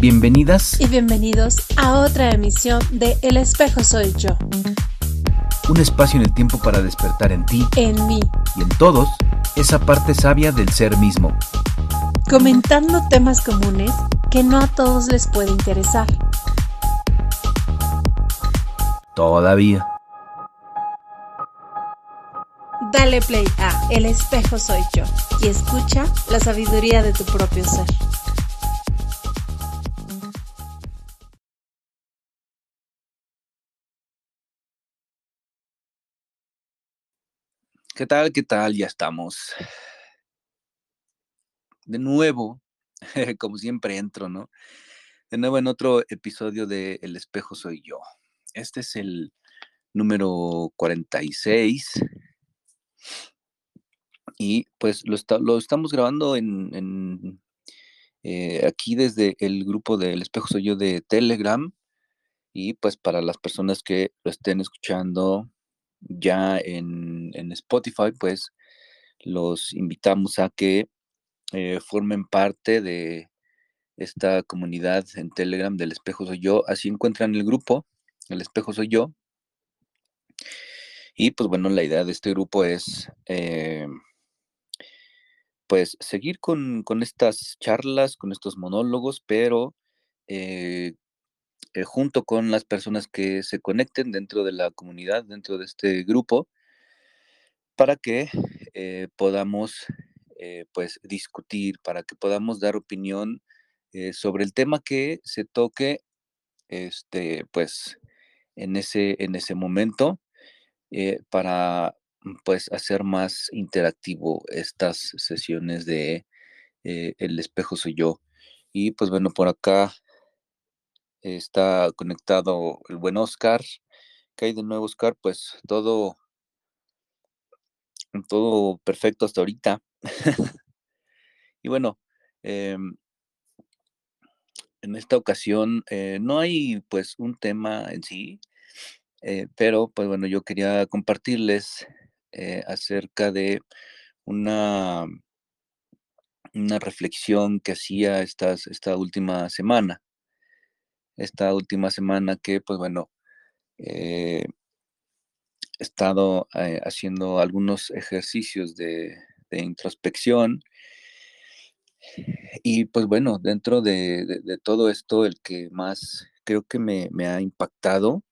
Bienvenidas y bienvenidos a otra emisión de El espejo soy yo. Un espacio en el tiempo para despertar en ti, en mí y en todos esa parte sabia del ser mismo. Comentando temas comunes que no a todos les puede interesar. Todavía. Dale play a El espejo soy yo y escucha la sabiduría de tu propio ser. ¿Qué tal? ¿Qué tal? Ya estamos. De nuevo, como siempre entro, ¿no? De nuevo en otro episodio de El espejo soy yo. Este es el número 46. Y pues lo, estamos grabando en, eh, aquí desde el grupo del espejo soy yo de Telegram. Y pues para las personas que lo estén escuchando ya en, Spotify, pues los invitamos a que eh, formen parte de esta comunidad en Telegram del Espejo Soy Yo. Así encuentran el grupo, el Espejo Soy Yo. Y pues bueno, la idea de este grupo es eh, pues seguir con, estas charlas, con estos monólogos, pero eh, eh, junto con las personas que se conecten dentro de la comunidad, dentro de este grupo, para que eh, podamos eh, pues discutir, para que podamos dar opinión sobre el tema que se toque este, pues, en ese, en ese momento, para pues hacer más interactivo estas sesiones de El espejo soy yo. Y pues bueno, por acá está conectado el buen Oscar. ¿Qué hay de nuevo, Oscar? Pues todo, todo perfecto hasta ahorita. y bueno, em, en esta ocasión eh, no hay pues un tema en sí, eh, pero pues bueno, yo quería compartirles eh, acerca de una, una reflexión que hacía esta última semana esta última semana que, pues bueno, eh, he estado eh, haciendo algunos ejercicios de, introspección. Y pues bueno, dentro de, todo esto, el que más creo que me, ha impactado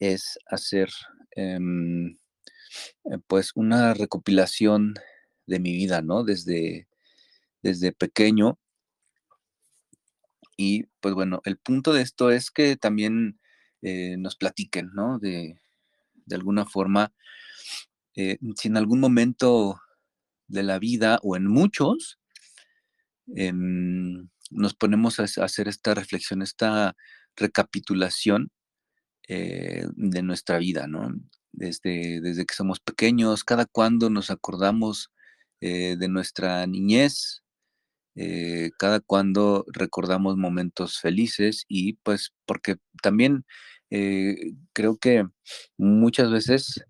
es hacer em, eh, pues una recopilación de mi vida, ¿no? Desde, desde pequeño y pues bueno, el punto de esto es que también eh, nos platiquen, ¿no? De, alguna forma, eh, si en algún momento de la vida o en muchos, em, nos ponemos a, hacer esta reflexión, esta recapitulación eh, de nuestra vida, ¿no? Desde, desde que somos pequeños, cada cuando nos acordamos de nuestra niñez, eh, cada cuando recordamos momentos felices y pues porque también eh, creo que muchas veces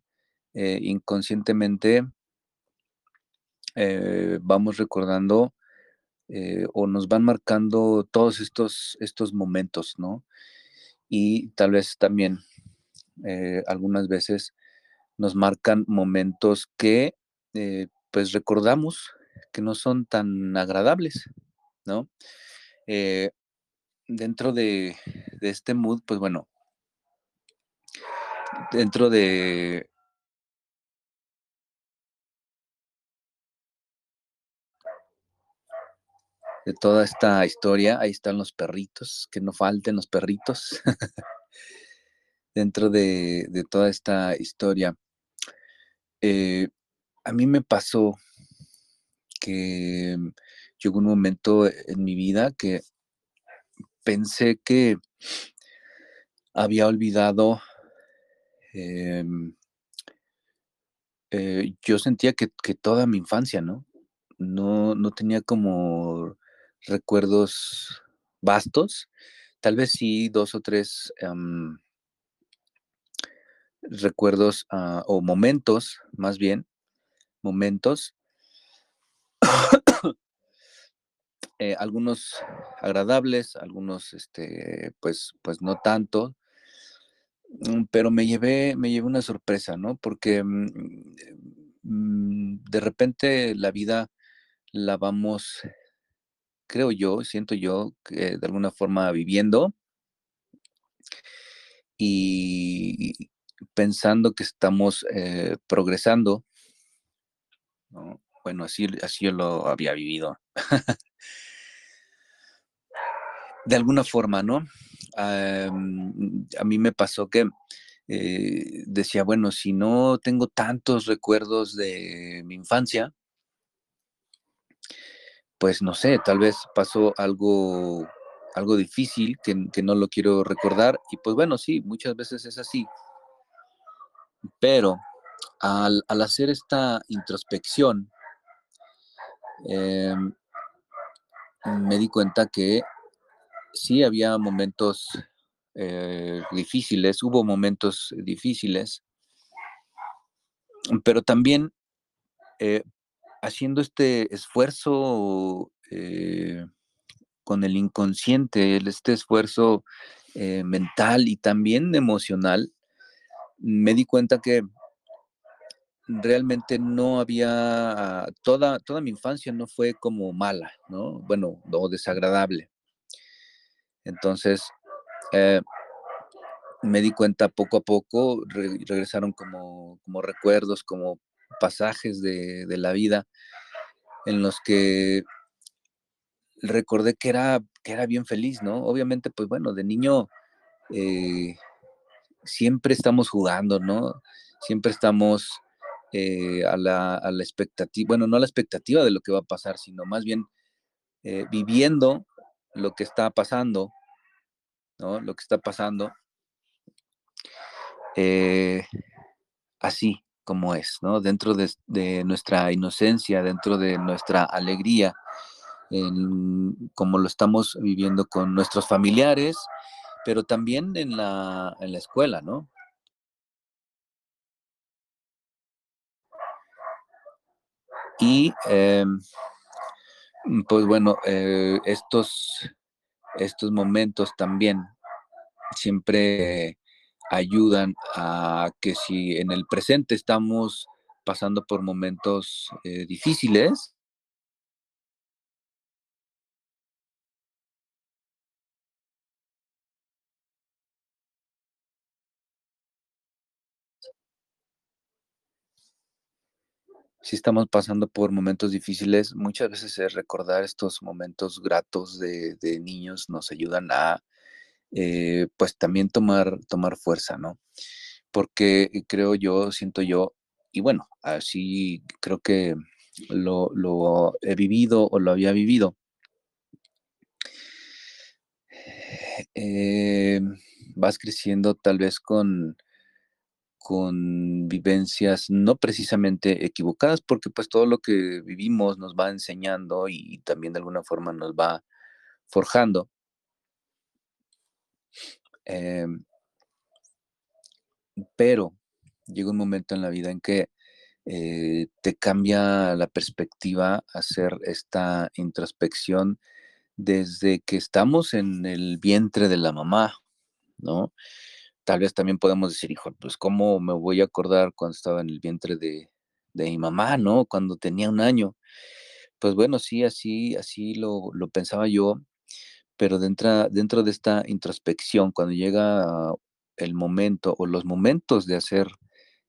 eh, inconscientemente vamos recordando o nos van marcando todos estos, estos momentos, ¿no? Y tal vez también algunas veces nos marcan momentos que pues recordamos que no son tan agradables, ¿no? Eh, dentro de, este mood, pues bueno, dentro de de toda esta historia, ahí están los perritos, que no falten los perritos. dentro de, toda esta historia, eh, a mí me pasó que llegó un momento en mi vida que pensé que había olvidado, em, eh, yo sentía que, toda mi infancia, ¿no? ¿no? No tenía como recuerdos vastos, tal vez sí dos o tres em, recuerdos ah, o momentos, más bien, momentos eh, algunos agradables, algunos, este, pues, pues no tanto. Mm, pero me llevé, me llevé una sorpresa, ¿no? Porque mm, mm, de repente la vida la vamos, creo yo, siento yo, de alguna forma viviendo y pensando que estamos eh, progresando, ¿no? Bueno, así, así yo lo había vivido. de alguna forma, ¿no? a mí me pasó que eh, decía, bueno, si no tengo tantos recuerdos de mi infancia, pues no sé, tal vez pasó algo, algo difícil que, no lo quiero recordar. Y pues bueno, sí, muchas veces es así. Pero al, hacer esta introspección, em, me di cuenta que sí había momentos eh, difíciles, hubo momentos difíciles, pero también eh, haciendo este esfuerzo eh, con el inconsciente, este esfuerzo mental y también emocional, me di cuenta que realmente no había, toda, toda mi infancia no fue como mala, ¿no? Bueno, o desagradable. Entonces, eh, me di cuenta poco a poco, regresaron como, recuerdos, como pasajes de, la vida en los que recordé que era, que era bien feliz, ¿no? Obviamente, pues bueno, de niño eh, siempre estamos jugando, ¿no? Siempre estamos eh, a, la, expectativa, bueno, no a la expectativa de lo que va a pasar, sino más bien viviendo lo que está pasando ¿no? Lo que está pasando, eh, así como es, ¿no? Dentro de, nuestra inocencia, dentro de nuestra alegría, como lo estamos viviendo con nuestros familiares, pero también en la, en la escuela, ¿no? Y em, pues bueno, eh, estos estos momentos también siempre ayudan a que si en el presente estamos pasando por momentos eh, difíciles, si estamos pasando por momentos difíciles, muchas veces es recordar estos momentos gratos de, niños nos ayudan a, eh, pues también tomar, tomar fuerza, ¿no? Porque creo yo, siento yo, y bueno, así creo que lo, he vivido o lo había vivido. Eh, vas creciendo tal vez con con vivencias no precisamente equivocadas, porque pues todo lo que vivimos nos va enseñando y también de alguna forma nos va forjando. Em, pero llega un momento en la vida en que eh, te cambia la perspectiva hacer esta introspección desde que estamos en el vientre de la mamá, ¿no? Tal vez también podemos decir, hijo, pues cómo me voy a acordar cuando estaba en el vientre de, mi mamá, ¿no? Cuando tenía un año. Pues bueno, sí, así, así lo, pensaba yo, pero dentro, dentro de esta introspección, cuando llega el momento o los momentos de hacer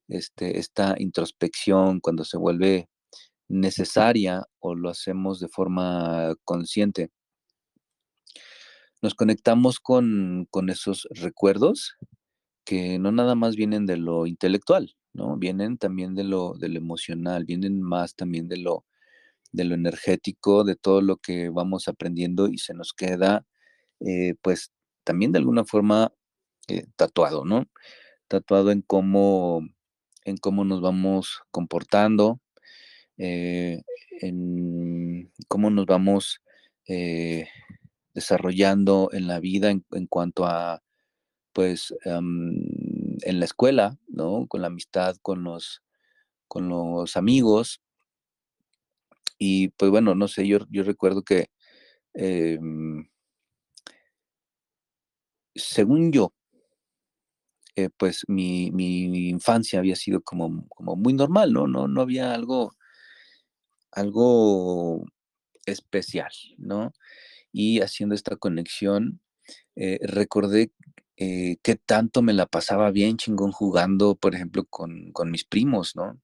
este, esta introspección, cuando se vuelve necesaria o lo hacemos de forma consciente, nos conectamos con, con esos recuerdos que no nada más vienen de lo intelectual, ¿no? Vienen también de lo, de emocional, vienen más también de lo, de lo energético, de todo lo que vamos aprendiendo y se nos queda, eh, pues, también de alguna forma eh, tatuado, ¿no? Tatuado en cómo, en cómo nos vamos comportando, eh, en cómo nos vamos desarrollando en la vida en cuanto a pues, en la escuela, ¿no? Con la amistad, con los, con los amigos. Y pues bueno, no sé, yo, yo recuerdo que em, según yo, eh, pues mi, mi, infancia había sido como, como muy normal, ¿no? No, no había algo, algo especial, ¿no? Y haciendo esta conexión, eh, recordé eh, qué tanto me la pasaba bien chingón jugando, por ejemplo, con, con mis primos, ¿no?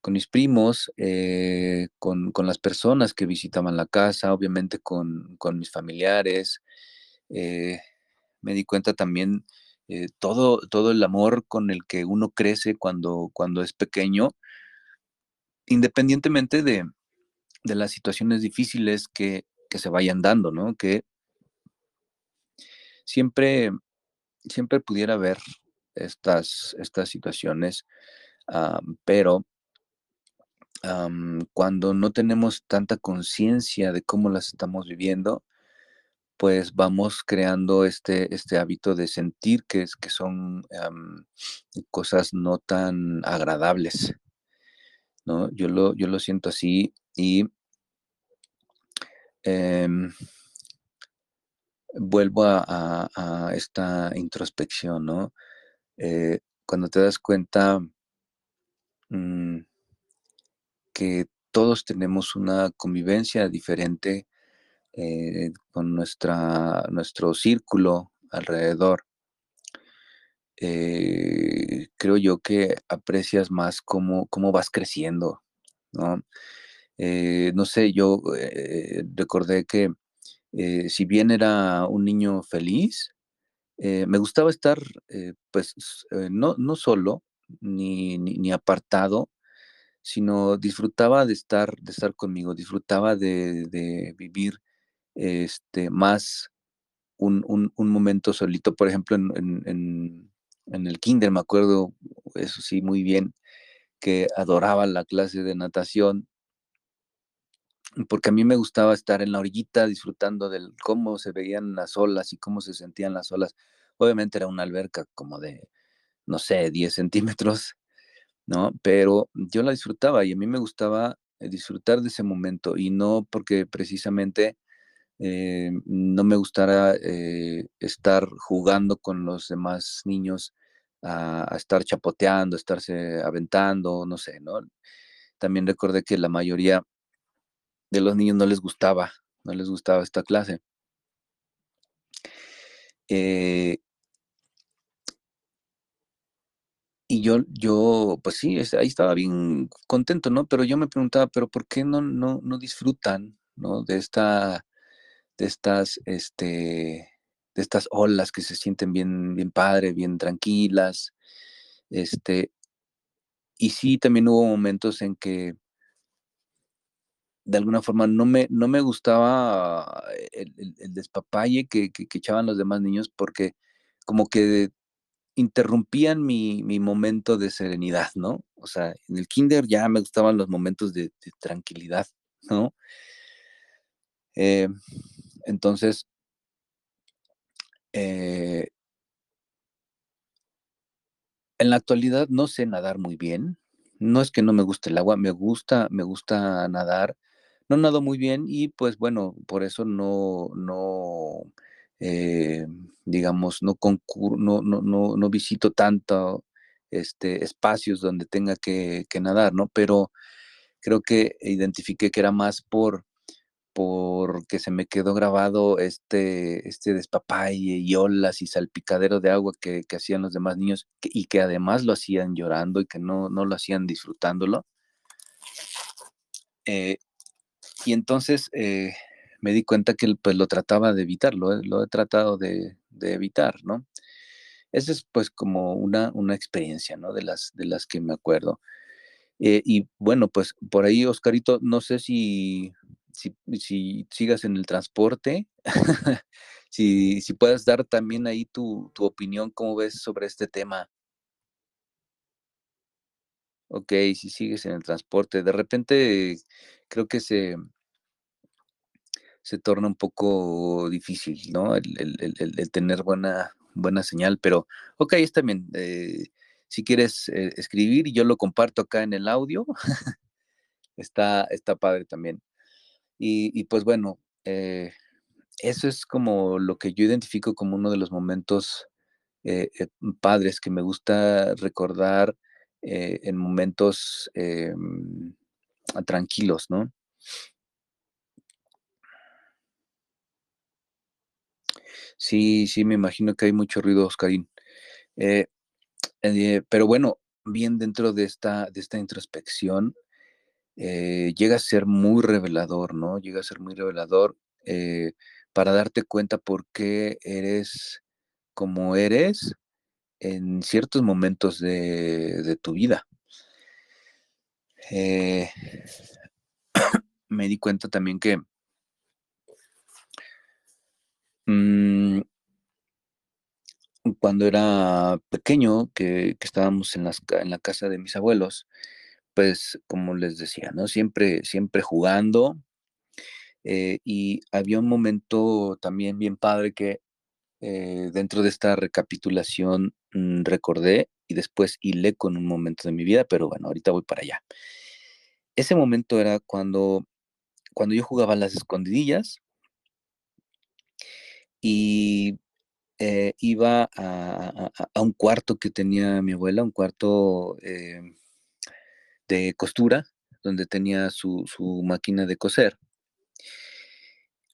Con mis primos, eh, con, con, las personas que visitaban la casa, obviamente con, con mis familiares. me di cuenta también todo, todo el amor con el que uno crece cuando, cuando es pequeño, independientemente de, de las situaciones difíciles que, que se vayan dando, ¿no? Que siempre, siempre pudiera haber estas, estas situaciones, pero cuando no tenemos tanta conciencia de cómo las estamos viviendo, pues vamos creando este, este hábito de sentir que, que son cosas no tan agradables. ¿no? Yo, lo, yo lo siento así y em, vuelvo a, esta introspección, ¿no? Eh, cuando te das cuenta mm, que todos tenemos una convivencia diferente eh, con nuestra, nuestro círculo alrededor, eh, creo yo que aprecias más cómo, cómo vas creciendo, ¿no? no sé, yo recordé que eh, si bien era un niño feliz, eh, me gustaba estar, eh, pues, no, no solo, ni, ni, apartado, sino disfrutaba de estar, de estar conmigo, disfrutaba de, vivir este, más un, un, momento solito. Por ejemplo, en, en, en, el kinder, me acuerdo, eso sí, muy bien, que adoraba la clase de natación porque a mí me gustaba estar en la orillita disfrutando de cómo se veían las olas y cómo se sentían las olas. Obviamente era una alberca como de, no sé, 10 centímetros, ¿no? Pero yo la disfrutaba y a mí me gustaba eh, disfrutar de ese momento y no porque precisamente eh, no me gustara eh, estar jugando con los demás niños a, a, estar chapoteando, a estarse aventando, no sé, ¿no? También recordé que la mayoría de los niños no les gustaba, no les gustaba esta clase. Eh, y yo, yo, pues sí, ahí estaba bien contento, ¿no? Pero yo me preguntaba, ¿pero por qué no, no, no disfrutan, ¿no? De esta, de estas, este, de estas olas que se sienten bien, bien padre, bien tranquilas, este, y sí, también hubo momentos en que de alguna forma no me, no me gustaba el, despapalle que, echaban los demás niños porque como que interrumpían mi, momento de serenidad, ¿no? O sea, en el kinder ya me gustaban los momentos de, tranquilidad, ¿no? Eh, entonces, eh, en la actualidad no sé nadar muy bien. No es que no me guste el agua, me gusta, me gusta nadar, no nado muy bien y pues bueno, por eso no, no, eh, digamos, no, no, no, no, visito tanto este, espacios donde tenga que, nadar, ¿no? Pero creo que identifiqué que era más por porque se me quedó grabado este, este despapalle y olas y salpicadero de agua que, hacían los demás niños y que además lo hacían llorando y que no, no lo hacían disfrutándolo. Eh, y entonces eh, me di cuenta que pues lo trataba de evitar, lo, he tratado de, evitar, ¿no? Esa es pues como una, una experiencia, ¿no? De las, de las que me acuerdo. Eh, y bueno, pues por ahí, Oscarito, no sé si, si, sigas en el transporte, si, si puedas dar también ahí tu, tu opinión, cómo ves sobre este tema. Ok, si sigues en el transporte, de repente creo que se, se torna un poco difícil, ¿no? El, tener buena, buena señal, pero ok, está bien. Eh, si quieres eh, escribir, yo lo comparto acá en el audio. está, está padre también. Y, pues bueno, eh, eso es como lo que yo identifico como uno de los momentos eh, padres que me gusta recordar en momentos em, tranquilos, ¿no? Sí, sí, me imagino que hay mucho ruido, Oscarín. pero bueno, bien dentro de esta, de esta introspección, llega a ser muy revelador, ¿no? Llega a ser muy revelador para darte cuenta por qué eres como eres en ciertos momentos de, tu vida. Eh, me di cuenta también que mm, cuando era pequeño, que, estábamos en, la casa de mis abuelos, pues como les decía, ¿no? Siempre, siempre jugando. Eh, y había un momento también bien padre que eh, dentro de esta recapitulación mm, recordé y después hilé con un momento de mi vida, pero bueno, ahorita voy para allá. Ese momento era cuando, cuando yo jugaba las escondidillas y eh, iba a, un cuarto que tenía mi abuela, un cuarto eh, de costura, donde tenía su, su máquina de coser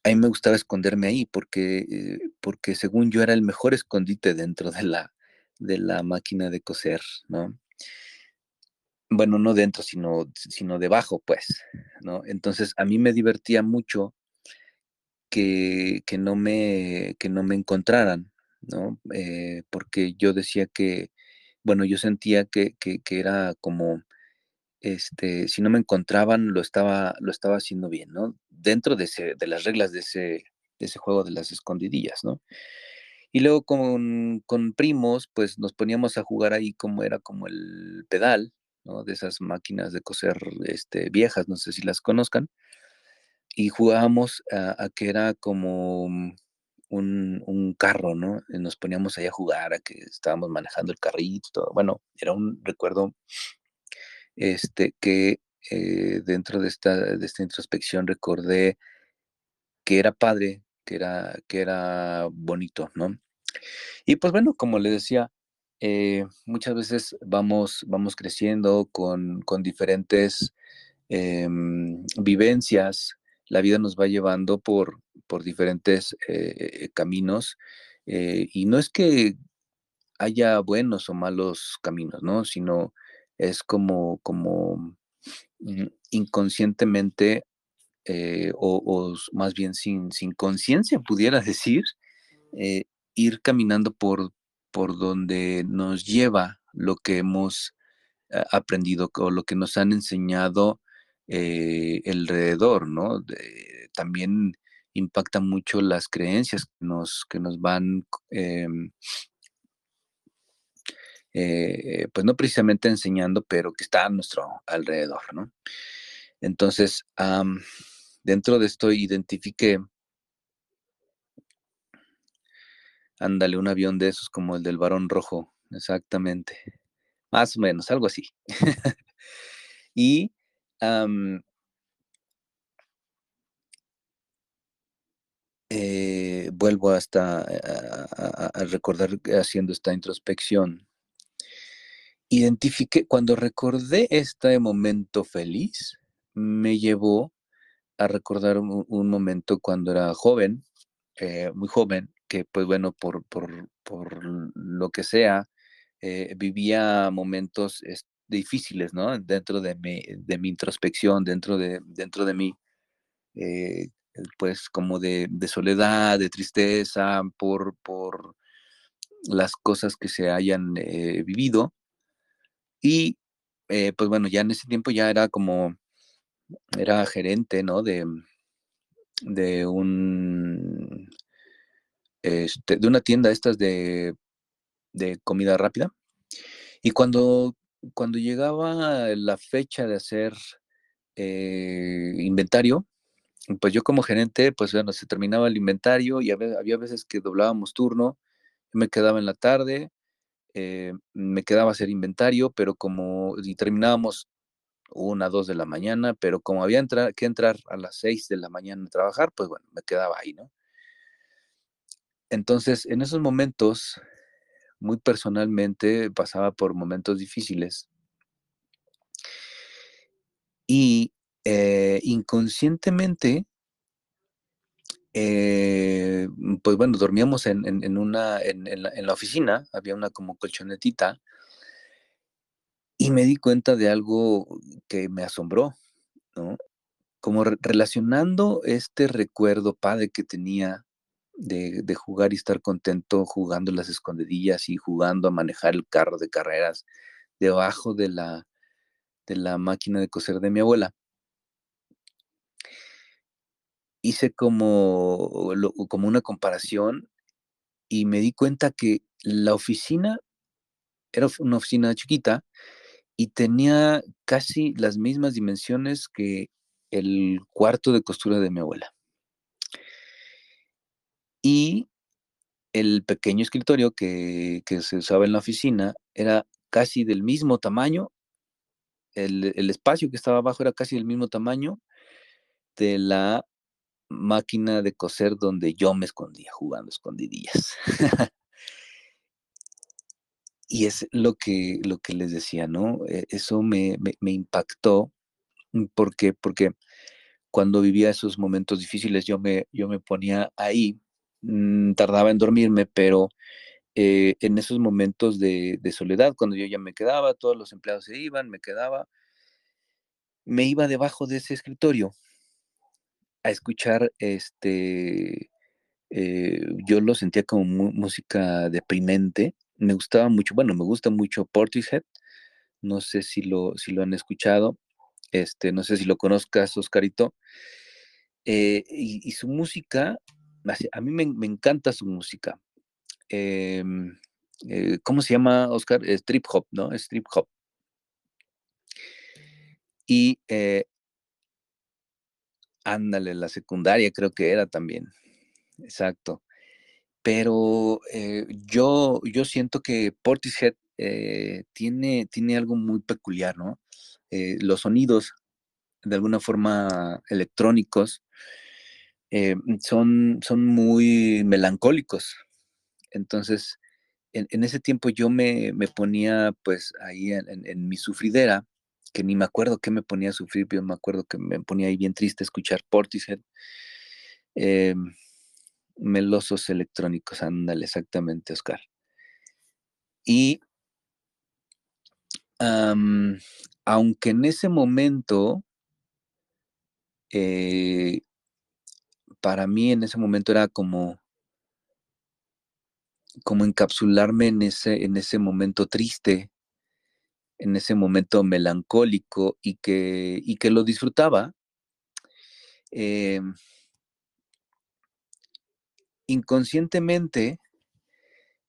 a mí me gustaba esconderme ahí porque, eh, porque según yo era el mejor escondite dentro de la, de la máquina de coser, ¿no? Bueno, no dentro, sino, sino debajo, pues, ¿no? Entonces a mí me divertía mucho que, no, me, que no me encontraran, ¿no? Eh, porque yo decía que, bueno, yo sentía que, que era como este, si no me encontraban, lo estaba, lo estaba haciendo bien, ¿no? Dentro de, de las reglas de ese, de ese juego de las escondidillas, ¿no? Y luego con, con, primos, pues nos poníamos a jugar ahí como era como el pedal, ¿no? De esas máquinas de coser este, viejas, no sé si las conozcan. Y jugábamos a, que era como un, un, carro, ¿no? Y nos poníamos ahí a jugar, a que estábamos manejando el carrito, todo. Bueno, era un recuerdo este, que eh, dentro de esta, de esta introspección recordé que era padre, que era, que era bonito, ¿no? Y pues bueno, como le decía, eh, muchas veces vamos, vamos creciendo con, diferentes em, vivencias, la vida nos va llevando por, por diferentes eh, caminos y no es que haya buenos o malos caminos, ¿no? Sino es como, como mm, inconscientemente eh, o, más bien sin, sin conciencia, pudiera decir, eh, ir caminando por, por donde nos lleva lo que hemos eh, aprendido o lo que nos han enseñado alrededor, ¿no? también impacta mucho las creencias que nos, que nos van em, eh, pues no precisamente enseñando, pero que está a nuestro alrededor, ¿no? Entonces, dentro de esto identifiqué, ándale, un avión de esos como el del varón rojo, exactamente, más o menos, algo así. y eh, vuelvo hasta a recordar haciendo esta introspección identifiqué, cuando recordé este momento feliz, me llevó a recordar un, momento cuando era joven, eh, muy joven, que pues bueno, por, por, por lo que sea, eh, vivía momentos difíciles, ¿no? Dentro de mi, introspección, dentro de, dentro de mí, eh, pues como de, soledad, de tristeza, por, por las cosas que se hayan vivido. Y eh, pues bueno, ya en ese tiempo ya era como, era gerente, ¿no? De, de un, este, de una tienda estas de, de comida rápida. Y cuando, cuando llegaba la fecha de hacer eh, inventario, pues yo como gerente, pues bueno, se terminaba el inventario y había, veces que doblábamos turno, me quedaba en la tarde, eh, me quedaba a hacer inventario, pero como y terminábamos una, dos de la mañana, pero como había que entrar a las seis de la mañana a trabajar, pues bueno, me quedaba ahí, ¿no? Entonces, en esos momentos, muy personalmente, pasaba por momentos difíciles. Y eh, inconscientemente, eh, pues bueno, dormíamos en, una, en, la, oficina, había una como colchonetita, y me di cuenta de algo que me asombró, ¿no? Como relacionando este recuerdo padre que tenía de, jugar y estar contento jugando las escondidillas y jugando a manejar el carro de carreras debajo de la, de la máquina de coser de mi abuela hice como, como una comparación y me di cuenta que la oficina era una oficina chiquita y tenía casi las mismas dimensiones que el cuarto de costura de mi abuela. Y el pequeño escritorio que, se usaba en la oficina era casi del mismo tamaño, el, el, espacio que estaba abajo era casi del mismo tamaño de la máquina de coser donde yo me escondía jugando escondidillas. y es lo que, lo que les decía, ¿no? E, eso me, impactó mm, porque, porque cuando vivía esos momentos difíciles yo me, yo me ponía ahí, mm, tardaba en dormirme, pero eh, en esos momentos de, soledad, cuando yo ya me quedaba, todos los empleados se iban, me quedaba, me iba debajo de ese escritorio a escuchar, este, eh, yo lo sentía como música deprimente. Me gustaba mucho, bueno, me gusta mucho Portishead. No sé si lo, si lo han escuchado. Este, no sé si lo conozcas, Oscarito. Eh, y, su música, a mí me, encanta su música. Em, eh, ¿Cómo se llama, Oscar? Strip hop, ¿no? Strip hop. Y Ándale, la secundaria creo que era también. Exacto. Pero eh, yo, yo siento que Portishead eh, tiene, tiene algo muy peculiar, ¿no? Eh, los sonidos, de alguna forma electrónicos, son, son muy melancólicos. Entonces, en, ese tiempo yo me, ponía pues ahí en mi sufridera que ni me acuerdo qué me ponía a sufrir, pero me acuerdo que me ponía ahí bien triste escuchar Portishead. Em, melosos electrónicos, ándale, exactamente, Oscar. Y aunque en ese momento, eh, para mí en ese momento era como, como encapsularme en ese, en ese momento triste, en ese momento melancólico y que, y que lo disfrutaba, em, inconscientemente,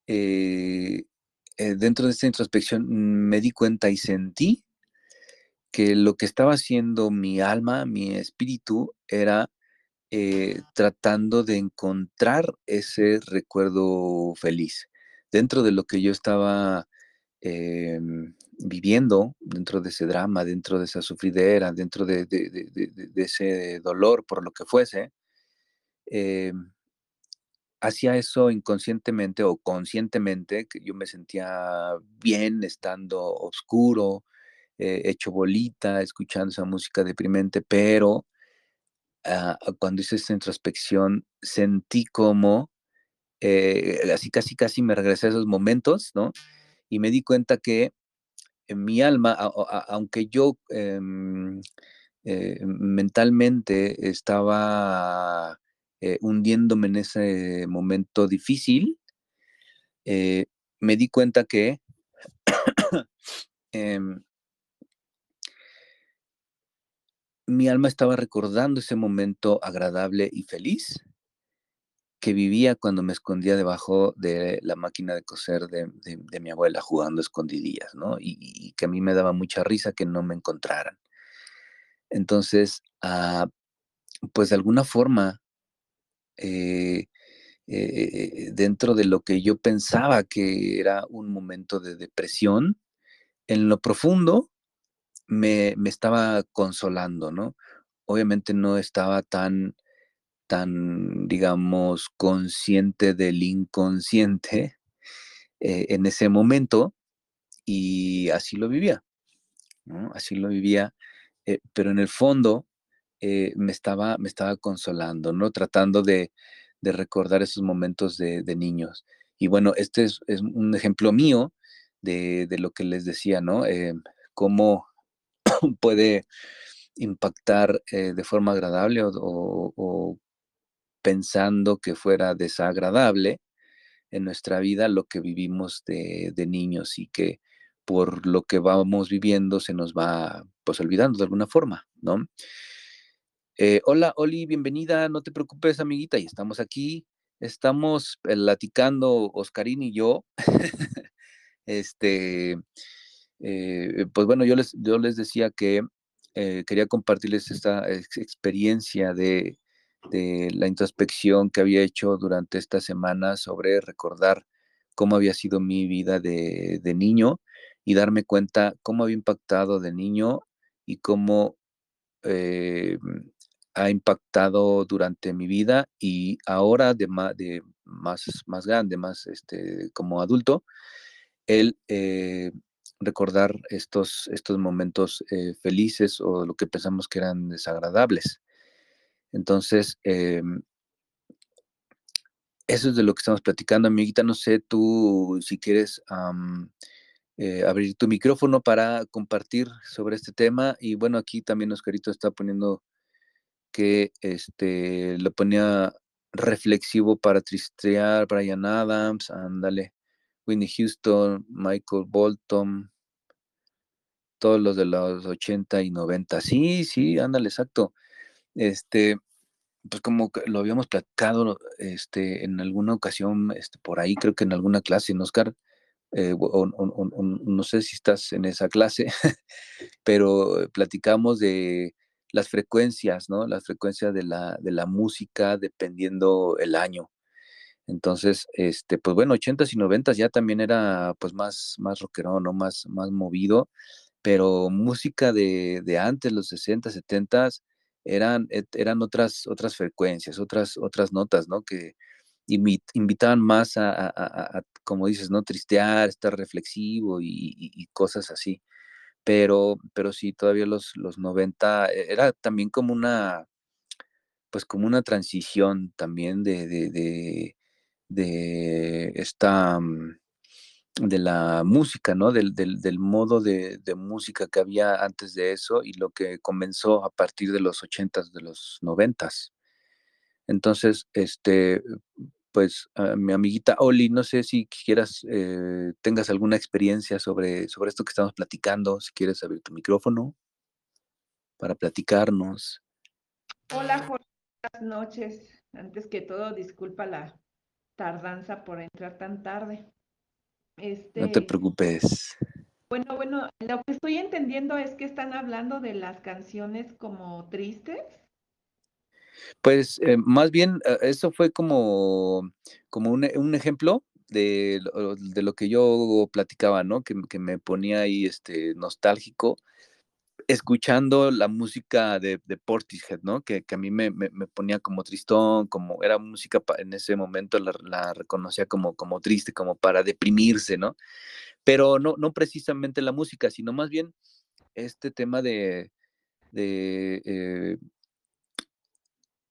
eh, eh, dentro de esta introspección me di cuenta y sentí que lo que estaba haciendo mi alma, mi espíritu, era eh, tratando de encontrar ese recuerdo feliz. Dentro de lo que yo estaba em, viviendo dentro de ese drama, dentro de esa sufridera, dentro de, ese dolor por lo que fuese, eh, hacía eso inconscientemente o conscientemente, que yo me sentía bien estando oscuro, eh, hecho bolita, escuchando esa música deprimente, pero ah, cuando hice esa introspección sentí como, eh, así casi casi me regresé a esos momentos, ¿no? Y me di cuenta que en mi alma, aunque yo em, eh, mentalmente estaba eh, hundiéndome en ese momento difícil, eh, me di cuenta que mi alma estaba recordando ese momento agradable y feliz que vivía cuando me escondía debajo de la máquina de coser de, mi abuela jugando escondidillas, ¿no? Y, que a mí me daba mucha risa que no me encontraran. Entonces, ah, pues de alguna forma, eh, eh, dentro de lo que yo pensaba que era un momento de depresión, en lo profundo me, me estaba consolando, ¿no? Obviamente no estaba tan tan, digamos, consciente del inconsciente eh, en ese momento y así lo vivía, ¿no? Así lo vivía, eh, pero en el fondo eh, me, estaba, me estaba consolando, ¿no? Tratando de, recordar esos momentos de, niños. Y bueno, este es, un ejemplo mío de, lo que les decía, ¿no? cómo puede impactar de forma agradable o pensando que fuera desagradable en nuestra vida lo que vivimos de, niños y que por lo que vamos viviendo se nos va pues olvidando de alguna forma, ¿no? Eh, hola, Oli, bienvenida, no te preocupes, amiguita, y estamos aquí, estamos platicando Oscarín y yo, este, eh, pues bueno, yo les, yo les decía que eh, quería compartirles esta experiencia de de la introspección que había hecho durante esta semana sobre recordar cómo había sido mi vida de, niño y darme cuenta cómo había impactado de niño y cómo eh, ha impactado durante mi vida y ahora de, más, de más, más grande, más este, como adulto, el recordar estos, estos momentos eh, felices o lo que pensamos que eran desagradables. Entonces, em, eso es de lo que estamos platicando, amiguita. No sé tú si quieres eh, abrir tu micrófono para compartir sobre este tema. Y bueno, aquí también Oscarito está poniendo que este lo ponía reflexivo para tristear, Brian Adams, ándale, Winnie Houston, Michael Bolton, todos los de los 80 y 90. Sí, sí, ándale, exacto. Este, pues como lo habíamos platicado este, en alguna ocasión, este, por ahí, creo que en alguna clase, en Oscar, eh, no sé si estás en esa clase, pero platicamos de las frecuencias, ¿no? Las frecuencias de la, de la música dependiendo el año. Entonces, este, pues bueno, 80s y 90s ya también era pues más, más rockero, ¿no? Más, más movido, pero música de, de antes, los 60, 70, eran, eran otras, otras frecuencias, otras, otras notas, ¿no? Que invitaban más a, como dices, ¿no? Tristear, estar reflexivo y, cosas así. Pero, pero sí, todavía los, los 90 e, era también como una, pues como una transición también de esta, mm, de la música, ¿no? Del, del, modo de, música que había antes de eso y lo que comenzó a partir de los ochentas, de los noventas. Entonces, este, pues, mi amiguita Oli, no sé si quieras, eh, tengas alguna experiencia sobre, sobre esto que estamos platicando, si quieres abrir tu micrófono para platicarnos. Hola, buenas noches. Antes que todo, disculpa la tardanza por entrar tan tarde. No te este, preocupes. Bueno, bueno, lo que estoy entendiendo es que están hablando de las canciones como tristes. Pues eh, más bien eh, eso fue como, como un, un ejemplo de, de, lo que yo platicaba, ¿no? Que, que, me ponía ahí este, nostálgico escuchando la música de, de Portishead, ¿no? Que, a mí me, ponía como tristón, como era música en ese momento la, reconocía como, como triste, como para deprimirse, ¿no? Pero no, no precisamente la música, sino más bien este tema de, de, eh,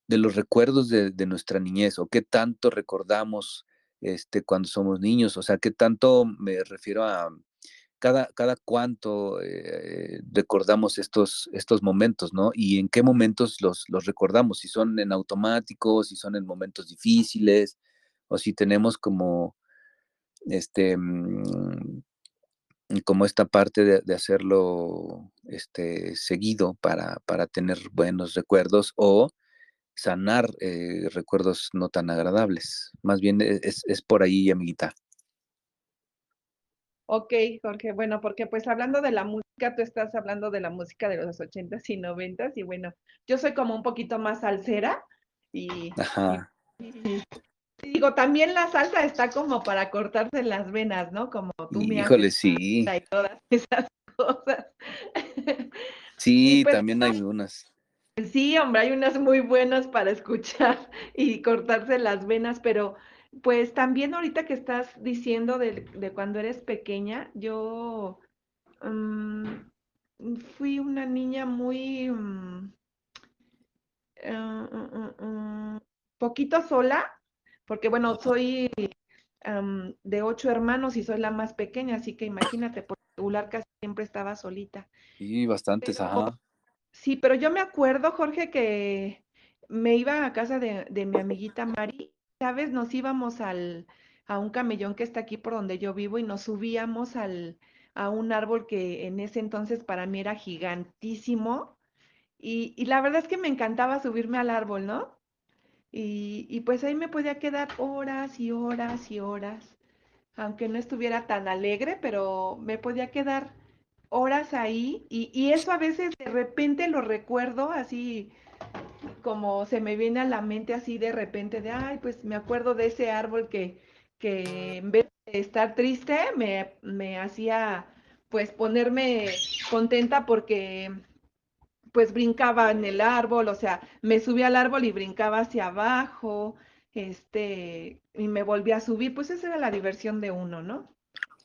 los recuerdos de, nuestra niñez o qué tanto recordamos este, cuando somos niños, o sea, qué tanto me refiero a cada, cada cuánto eh, recordamos estos, estos momentos, ¿no? Y en qué momentos los, los recordamos, si son en automático, si son en momentos difíciles, o si tenemos como, este, mm, como esta parte de, hacerlo este, seguido para, para, tener buenos recuerdos o sanar eh, recuerdos no tan agradables. Más bien e, es, es por ahí, amiguita. Ok, Jorge, bueno, porque pues hablando de la música, tú estás hablando de la música de los ochentas y noventas y bueno, yo soy como un poquito más salsera y, digo, también la salsa está como para cortarse las venas, ¿no? Como tú me Híjole, sí. Y todas esas cosas. Sí, pues, también hay unas. Sí, hombre, hay unas muy buenas para escuchar y cortarse las venas, pero pues también ahorita que estás diciendo de, de cuando eres pequeña, yo mm, fui una niña muy mm, eh, mm, poquito sola, porque bueno, soy de ocho hermanos y soy la más pequeña, así que imagínate, por regular casi siempre estaba solita. Y bastantes, Pero ajá. Sí, pero yo me acuerdo, Jorge, que me iba a casa de, de mi amiguita Mari, ¿sabes? Nos íbamos al, a un camellón que está aquí por donde yo vivo y nos subíamos al, a un árbol que en ese entonces para mí era gigantísimo y, y la verdad es que me encantaba subirme al árbol, ¿no? Y, y pues ahí me podía quedar horas y horas y horas, aunque no estuviera tan alegre, pero me podía quedar horas ahí y, y eso a veces de repente lo recuerdo así como se me viene a la mente así de repente de, ay, pues me acuerdo de ese árbol que, que en vez de estar triste me, me hacía pues ponerme contenta porque pues brincaba en el árbol, o sea, me subía al árbol y brincaba hacia abajo, este, y me volvía a subir, pues esa era la diversión de uno, ¿no?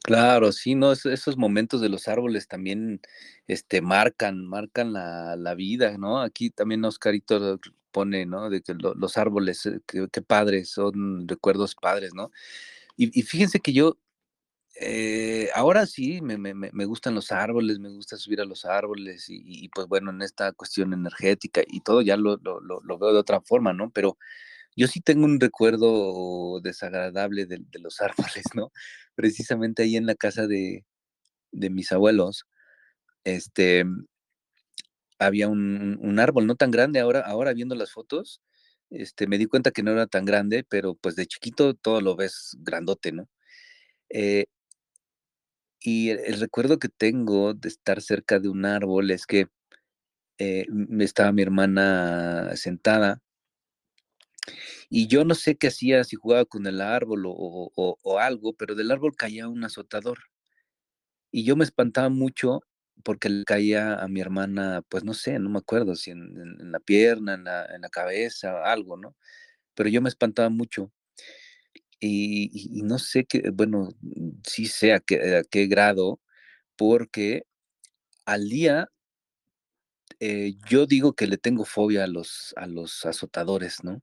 Claro, sí, no, es- esos momentos de los árboles también, este, marcan, marcan la, la vida, ¿no? Aquí también Oscarito pone, ¿no? De que lo- los árboles, eh, qué, qué padres, son recuerdos padres, ¿no? Y, y fíjense que yo, eh, ahora sí, me, me, me gustan los árboles, me gusta subir a los árboles y, y, pues bueno, en esta cuestión energética y todo ya lo, lo, lo veo de otra forma, ¿no? Pero yo sí tengo un recuerdo desagradable de, de los árboles, ¿no? Precisamente ahí en la casa de, de mis abuelos, este, había un, un árbol no tan grande, ahora, ahora viendo las fotos, este, me di cuenta que no era tan grande, pero pues de chiquito todo lo ves grandote, ¿no? Eh, y el, recuerdo que tengo de estar cerca de un árbol es que eh, estaba mi hermana sentada y yo no sé qué hacía, si jugaba con el árbol o, o- algo, pero del árbol caía un azotador y yo me espantaba mucho porque le caía a mi hermana, pues no sé, no me acuerdo si en, la pierna, en la, en la cabeza, algo, ¿no? Pero yo me espantaba mucho y, no sé qué, bueno, sí sé a qué, qué grado, porque al día eh, yo digo que le tengo fobia a los, a los azotadores, ¿no?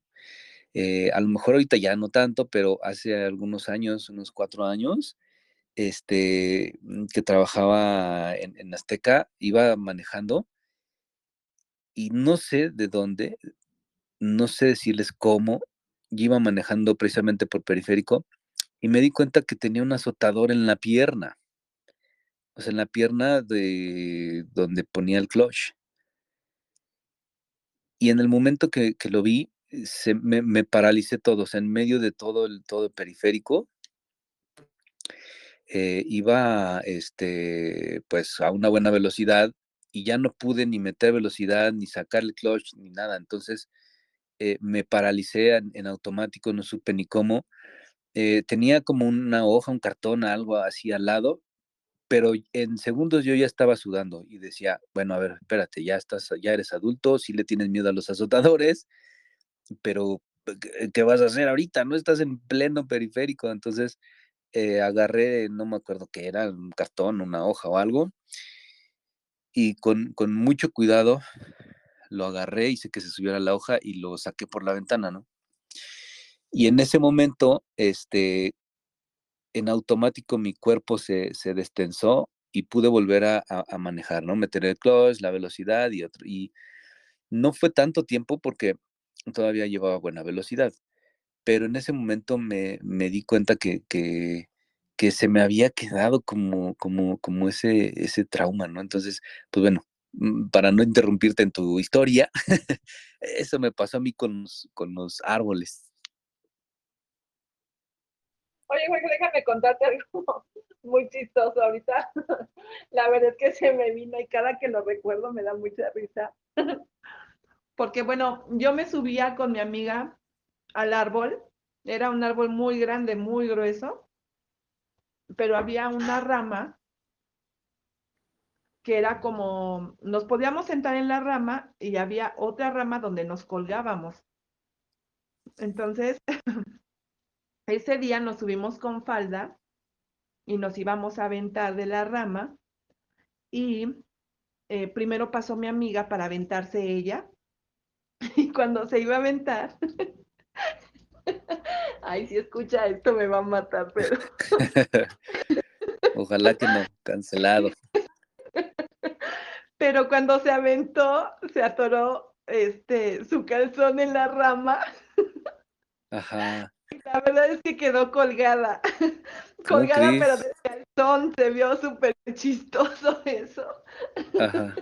Eh, a lo mejor ahorita ya no tanto, pero hace algunos años, unos cuatro años, este, mm, que trabajaba en, Azteca, iba manejando y no sé de dónde, no sé decirles cómo, iba manejando precisamente por periférico y me di cuenta que tenía un azotador en la pierna, o sea, en la pierna de donde ponía el clutch. Y en el momento que, lo vi, se, me, me, paralicé todo, o sea, en medio de todo el, todo periférico, eh, iba este, pues a una buena velocidad y ya no pude ni meter velocidad, ni sacar el clutch, ni nada. Entonces eh, me paralicé en, en, automático, no supe ni cómo. Eh, tenía como una hoja, un cartón, algo así al lado, pero en segundos yo ya estaba sudando y decía, bueno, a ver, espérate, ya estás, ya eres adulto, si sí le tienes miedo a los azotadores, pero ¿qué vas a hacer ahorita? No estás en pleno periférico, entonces eh, agarré, no me acuerdo qué era, un cartón, una hoja o algo, y con, con mucho cuidado lo agarré, hice que se subiera la hoja y lo saqué por la ventana, ¿no? Y en ese momento, este, en automático mi cuerpo se, se destensó y pude volver a, a, a, manejar, ¿no? Meter el clutch, la velocidad y otro. Y no fue tanto tiempo porque todavía llevaba buena velocidad, pero en ese momento me, me di cuenta que, que, se me había quedado como, como, como ese, ese trauma, ¿no? Entonces, pues bueno, mm, para no interrumpirte en tu historia, eso me pasó a mí con los, con los árboles. Oye, Jorge, déjame contarte algo muy chistoso ahorita. La verdad es que se me vino y cada que lo recuerdo me da mucha risa. Porque bueno, yo me subía con mi amiga al árbol. Era un árbol muy grande, muy grueso. Pero había una rama que era como, nos podíamos sentar en la rama y había otra rama donde nos colgábamos. Entonces, ese día nos subimos con falda y nos íbamos a aventar de la rama y eh, primero pasó mi amiga para aventarse ella y cuando se iba a aventar, ay, si escucha esto me va a matar, pero... Ojalá que no, cancelado. Pero cuando se aventó, se atoró este su calzón en la rama. Ajá. La verdad es que quedó colgada. Colgada, pero de calzón. Se vio súper chistoso eso. Ajá.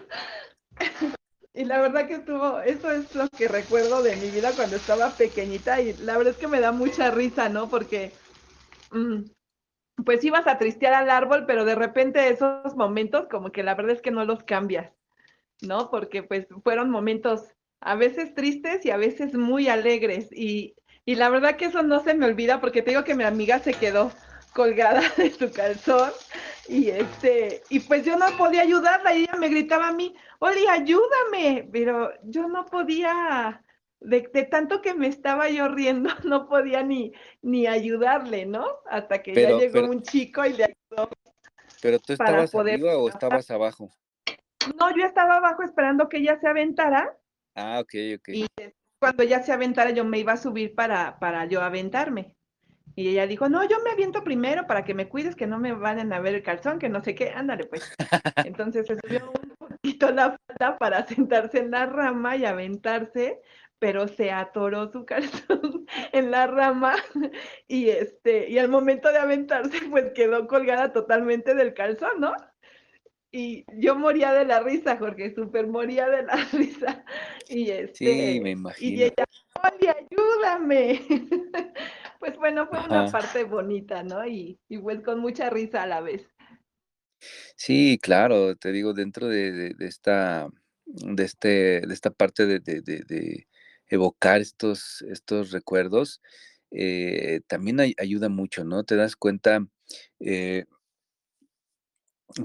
Y la verdad que estuvo, eso es lo que recuerdo de mi vida cuando estaba pequeñita y la verdad es que me da mucha risa, ¿no? Porque mm, pues ibas a tristear al árbol, pero de repente esos momentos como que la verdad es que no los cambias, ¿no? Porque pues fueron momentos a veces tristes y a veces muy alegres y, y la verdad que eso no se me olvida porque te digo que mi amiga se quedó colgada de su calzón y este y pues yo no podía ayudarla y ella me gritaba a mí, Oli, ayúdame, pero yo no podía de, tanto que me estaba yo riendo, no podía ni, ni ayudarle, ¿no? Hasta que ya llegó un chico y le ayudó. ¿Pero tú estabas arriba o estabas abajo? No, yo estaba abajo esperando que ella se aventara. Ah, ok, ok. Y cuando ella se aventara, yo me iba a subir para, para yo aventarme. Y ella dijo, no, yo me aviento primero para que me cuides, que no me vayan a ver el calzón, que no sé qué, ándale pues. Entonces se subió un poquito la falda para sentarse en la rama y aventarse, pero se atoró su calzón en la rama y este, y al momento de aventarse, pues quedó colgada totalmente del calzón, ¿no? Y yo moría de la risa, Jorge, súper moría de la risa. Y este, sí, me imagino. Y ella, oye, ayúdame. Bueno, fue una parte bonita, ¿no? Y, y pues con mucha risa a la vez. Sí, claro, te digo, dentro de, de, esta, de, este, de esta parte de, de evocar estos, estos recuerdos, eh, también ayuda mucho, ¿no? Te das cuenta eh,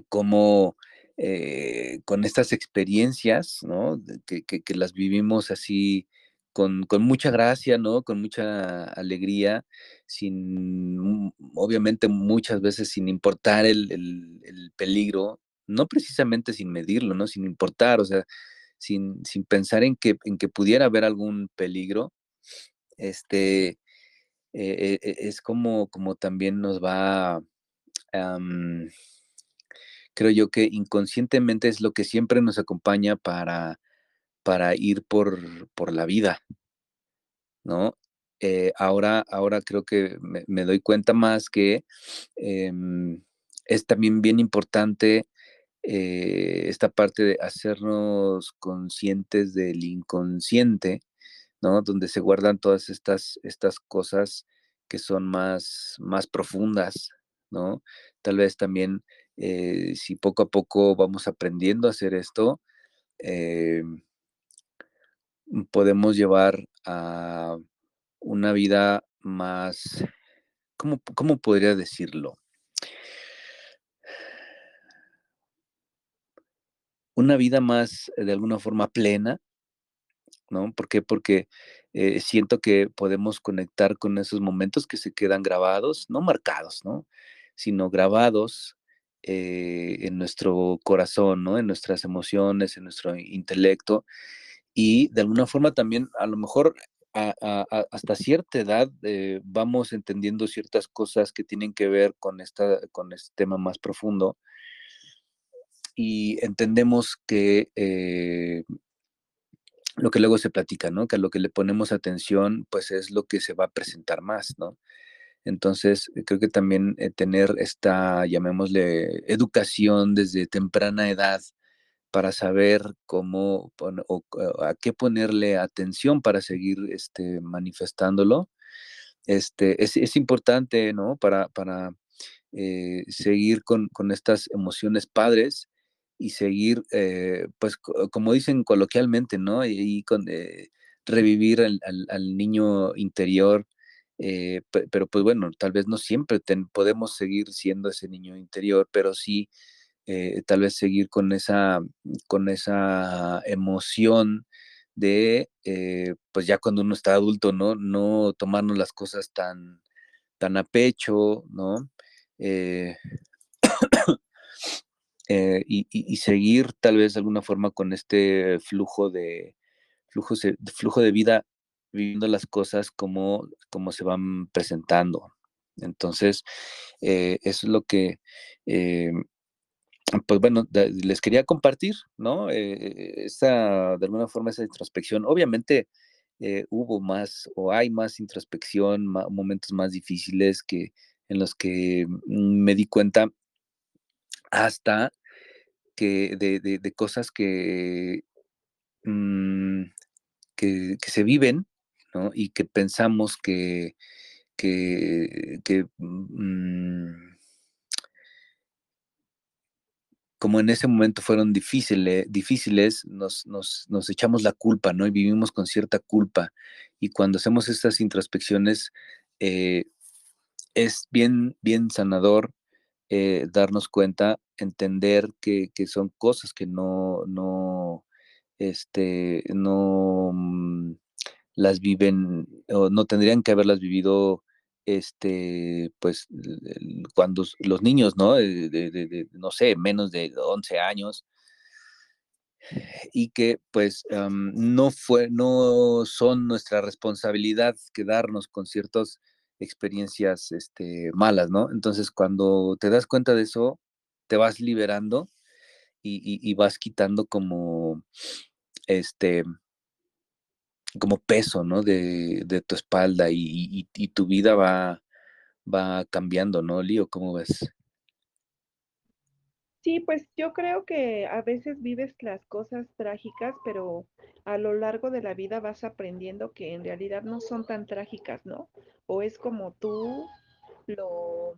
cómo eh, con estas experiencias, ¿no? Que, que, las vivimos así con, mucha gracia, ¿no? Con mucha alegría, sin, obviamente muchas veces sin importar el, el, el peligro, no precisamente sin medirlo, ¿no? Sin importar, o sea, sin, pensar en que, en que pudiera haber algún peligro, este, eh, eh, es como, como también nos va, creo yo que inconscientemente es lo que siempre nos acompaña para, para ir por, por la vida, ¿no? ahora, ahora creo que me, doy cuenta más que em, es también bien importante eh, esta parte de hacernos conscientes del inconsciente, ¿no? Donde se guardan todas estas, estas cosas que son más, más profundas, ¿no? Tal vez también eh, si poco a poco vamos aprendiendo a hacer esto, eh, podemos llevar a una vida más, ¿cómo, cómo podría decirlo? una vida más, eh, de alguna forma, plena, ¿no? ¿Por qué? Porque eh, siento que podemos conectar con esos momentos que se quedan grabados, no marcados, ¿no? Sino grabados eh, en nuestro corazón, ¿no? En nuestras emociones, en nuestro intelecto. Y de alguna forma también, a lo mejor hasta cierta edad vamos entendiendo ciertas cosas que tienen que ver con, esta, con este tema más profundo y entendemos que eh, lo que luego se platica, ¿no? Que a lo que le ponemos atención, pues es lo que se va a presentar más, ¿no? Entonces, eh, creo que también eh, tener esta, llamémosle, educación desde temprana edad para saber cómo o, a qué ponerle atención para seguir este, manifestándolo, este, es, es importante, ¿no? Para, para seguir con, con, estas emociones padres y seguir, eh, pues como dicen coloquialmente, ¿no? Y, eh, revivir al, niño interior, eh, pero pues bueno, tal vez no siempre podemos seguir siendo ese niño interior, pero sí eh, tal vez seguir con esa, con esa emoción de, eh, pues ya cuando uno está adulto, ¿no? No tomarnos las cosas tan, tan a pecho, ¿no? Eh, y, seguir tal vez de alguna forma con este flujo de, flujo, flujo de vida, viviendo las cosas como, como se van presentando. Entonces, eso es lo que pues bueno, les quería compartir, ¿no? Eh, esa, de alguna forma, esa introspección. Obviamente eh, hubo más o hay más introspección, momentos más difíciles que en los que mm, me di cuenta hasta que de, cosas que, mm, que, se viven, ¿no? Y que pensamos que, que, que mm, como en ese momento fueron difíciles, difíciles nos, nos, echamos la culpa, ¿no? Y vivimos con cierta culpa. Y cuando hacemos estas introspecciones, eh, es bien, bien sanador eh, darnos cuenta, entender que, son cosas que no, no, este, no mm, las viven o no tendrían que haberlas vivido este, pues, cuando los niños, ¿no? De, no sé, menos de 11 años, y que pues no fue, no son nuestra responsabilidad quedarnos con ciertas experiencias este, malas, ¿no? Entonces, cuando te das cuenta de eso, te vas liberando y, vas quitando como, este, como peso, ¿no? De, tu espalda y, tu vida va, va cambiando, ¿no, Lío? ¿Cómo ves? Sí, pues yo creo que a veces vives las cosas trágicas, pero a lo largo de la vida vas aprendiendo que en realidad no son tan trágicas, ¿no? O es como tú lo,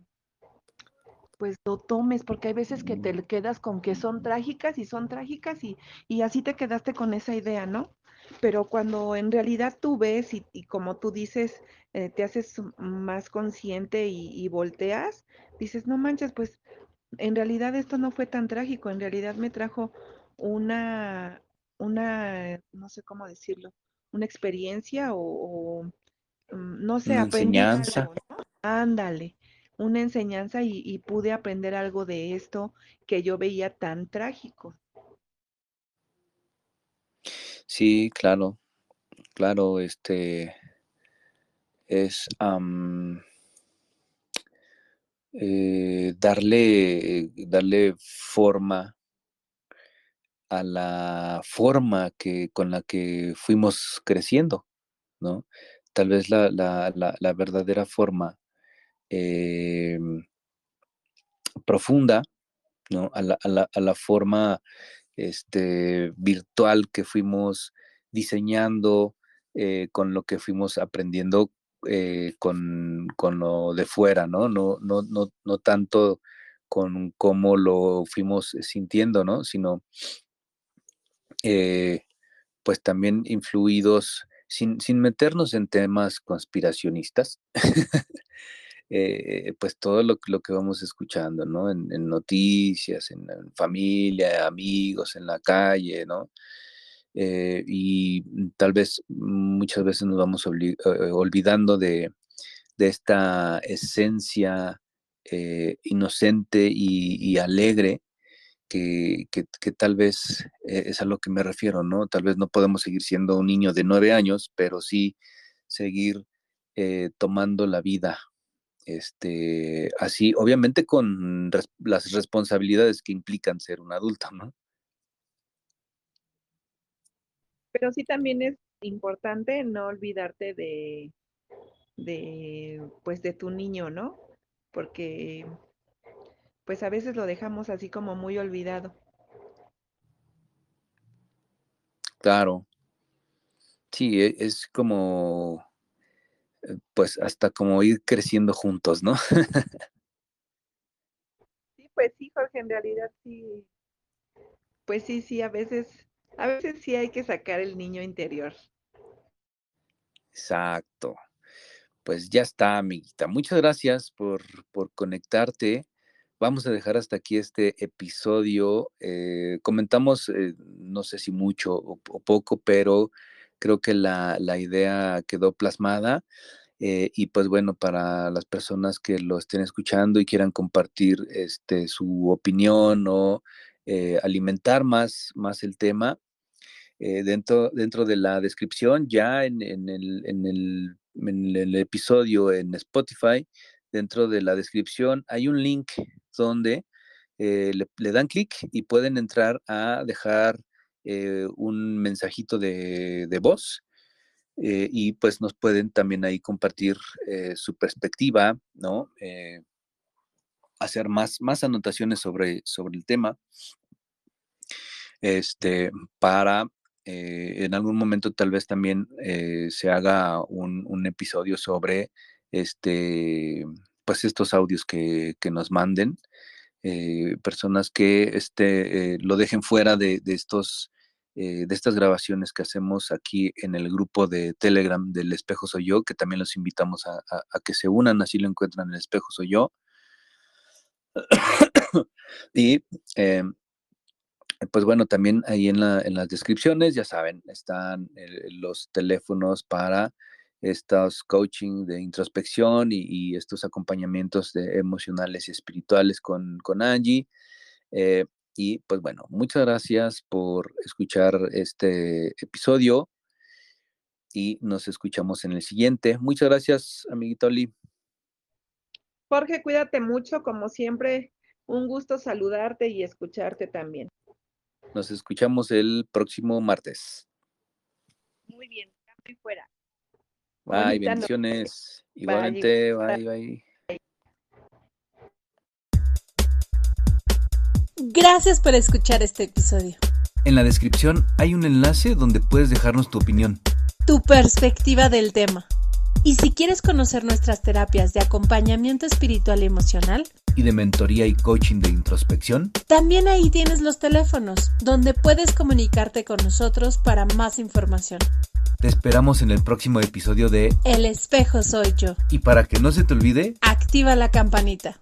pues lo tomes, porque hay veces que te quedas con que son trágicas y son trágicas y, y así te quedaste con esa idea, ¿no? Pero cuando en realidad tú ves y, como tú dices, eh, te haces más consciente y, volteas, dices, no manches, pues en realidad esto no fue tan trágico, en realidad me trajo una, una, no sé cómo decirlo, una experiencia o, mm, no sé, una enseñanza. Ándale, una enseñanza y pude aprender algo de esto que yo veía tan trágico. Sí, claro, claro, este es eh, darle, darle forma a la forma que, con la que fuimos creciendo, ¿no? Tal vez la, la, verdadera forma em, profunda, ¿no? A la, a la forma este, virtual que fuimos diseñando, eh, con lo que fuimos aprendiendo eh, con, lo de fuera, ¿no? No, no, no, no tanto con cómo lo fuimos sintiendo, ¿no? Sino, eh, pues también influidos, sin, sin meternos en temas conspiracionistas, Eh, pues todo lo, que vamos escuchando, ¿no? En, noticias, en, familia, amigos, en la calle, ¿no? Eh, y tal vez muchas veces nos vamos eh, olvidando de, esta esencia inocente y, alegre que, tal vez es a lo que me refiero, ¿no? Tal vez no podemos seguir siendo un niño de nueve años, pero sí seguir tomando la vida este, así, obviamente con las responsabilidades que implican ser un adulto, ¿no? Pero sí también es importante no olvidarte de, de, pues de tu niño, ¿no? Porque, pues a veces lo dejamos así como muy olvidado. Claro. Sí, e, es como pues hasta como ir creciendo juntos, ¿no? sí, pues sí, Jorge, en realidad sí. Pues sí, sí, a veces, a veces sí hay que sacar el niño interior. Exacto. Pues ya está, amiguita. Muchas gracias por, por conectarte, vamos a dejar hasta aquí este episodio. Eh, comentamos, eh, no sé si mucho o, poco, pero creo que la, idea quedó plasmada. Eh, y pues bueno, para las personas que lo estén escuchando y quieran compartir este, su opinión o alimentar más, más el tema, dentro, dentro de la descripción, ya en, el, en, el, en el episodio en Spotify, dentro de la descripción hay un link donde eh, le, dan clic y pueden entrar a dejar eh, un mensajito de, voz eh, y pues nos pueden también ahí compartir su perspectiva, ¿no? hacer más, más anotaciones sobre, sobre el tema este, para en algún momento tal vez también se haga un, un, episodio sobre este, pues estos audios que, nos manden, eh, personas que este, eh, lo dejen fuera de, estos, eh, de estas grabaciones que hacemos aquí en el grupo de Telegram del Espejo Soy Yo, que también los invitamos a, que se unan, así lo encuentran en el Espejo Soy Yo. y pues bueno, también ahí en, la, en, las descripciones, ya saben, están los teléfonos para estos coaching de introspección y, estos acompañamientos de emocionales y espirituales con, con Angie. Eh, y pues bueno, muchas gracias por escuchar este episodio y nos escuchamos en el siguiente. Muchas gracias, amiguito Oli. Jorge, cuídate mucho, como siempre, un gusto saludarte y escucharte también. Nos escuchamos el próximo martes. Muy bien, y fuera. Bye, bendiciones. Igualmente, bye, bye. Gracias por escuchar este episodio. En la descripción hay un enlace donde puedes dejarnos tu opinión. Tu perspectiva del tema. Y si quieres conocer nuestras terapias de acompañamiento espiritual y emocional, y de mentoría y coaching de introspección, también ahí tienes los teléfonos, donde puedes comunicarte con nosotros para más información. Te esperamos en el próximo episodio de El espejo soy yo. Y para que no se te olvide, activa la campanita.